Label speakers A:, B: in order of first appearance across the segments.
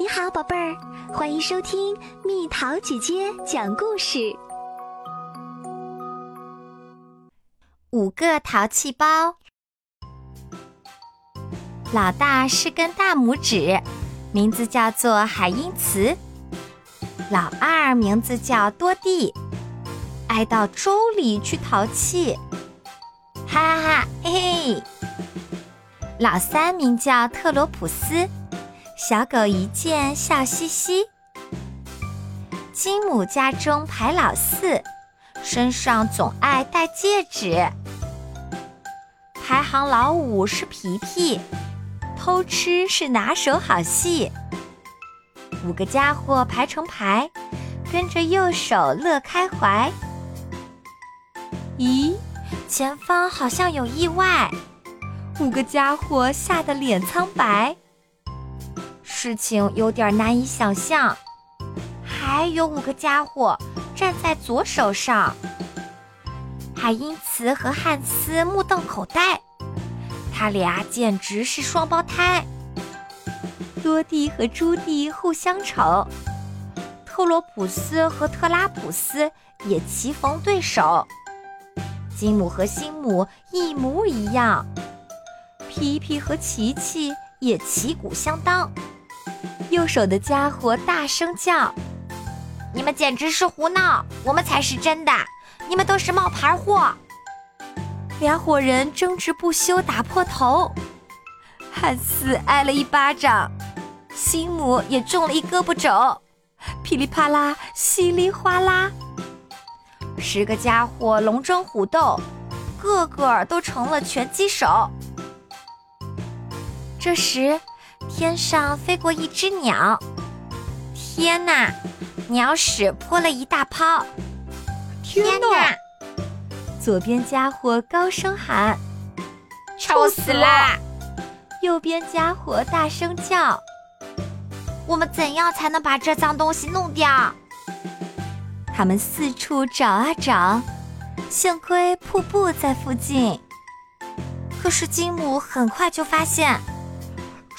A: 你好，宝贝儿，欢迎收听蜜桃姐姐讲故事。
B: 五个淘气包，老大是根大拇指，名字叫做海因茨。老二名字叫多蒂，爱到粥里去淘气，哈哈哈嘿嘿。老三名叫特罗普斯。小狗一见笑嘻嘻。金母家中排老四，身上总爱戴戒指。排行老五是皮皮，偷吃是拿手好戏。五个家伙排成排，跟着右手乐开怀。咦，前方好像有意外，五个家伙吓得脸苍白。事情有点难以想象，还有五个家伙站在左手上。海因茨和汉斯目瞪口呆，他俩简直是双胞胎。多蒂和朱蒂互相瞅，特罗普斯和特拉普斯也棋逢对手。金姆和辛姆一模一样，皮皮和琪琪也旗鼓相当。右手的家伙大声叫：“你们简直是胡闹！我们才是真的！你们都是冒牌货！”两伙人争执不休，打破头。汉斯挨了一巴掌，辛姆也中了一胳膊肘，噼里啪啦，稀里哗啦，十个家伙龙争虎斗，个个都成了拳击手。这时。天上飞过一只鸟，天哪！鸟屎泼了一大泡。
C: 天哪！
B: 左边家伙高声喊：“
C: 臭死啦！”
B: 右边家伙大声叫：“
D: 我们怎样才能把这脏东西弄掉？”
B: 他们四处找啊找，幸亏瀑布在附近。可是金姆很快就发现。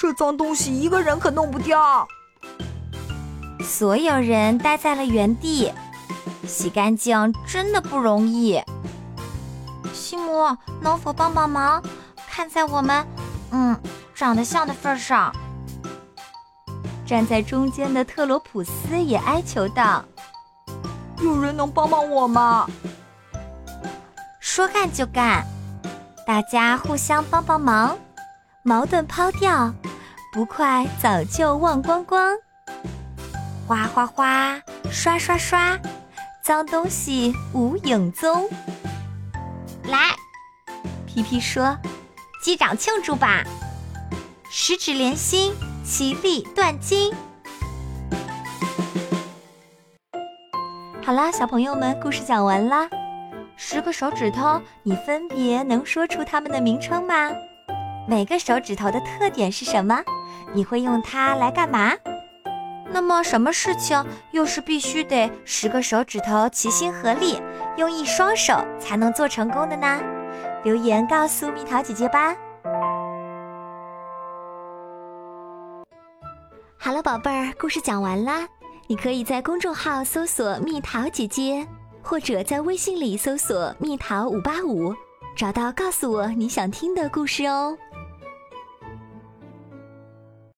C: 这脏东西一个人可弄不掉，
B: 所有人待在了原地，洗干净真的不容易。
D: 西姆，能否帮帮忙？看在我们，嗯，长得像的份上。
B: 站在中间的特罗普斯也哀求道：“
C: 有人能帮帮我吗？”
B: 说干就干，大家互相帮帮忙，矛盾抛掉。不快早就忘光光，哗哗哗，刷刷刷，脏东西无影踪。
D: 来，
B: 皮皮说：“击掌庆祝吧！十指连心，其利断金。”好啦，小朋友们，故事讲完啦。十个手指头，你分别能说出它们的名称吗？每个手指头的特点是什么？你会用它来干嘛？那么，什么事情又是必须得十个手指头齐心合力，用一双手才能做成功的呢？留言告诉蜜桃姐姐吧。
A: 好了，宝贝儿，故事讲完啦。你可以在公众号搜索“蜜桃姐姐”，或者在微信里搜索“蜜桃五八五”，找到告诉我你想听的故事哦。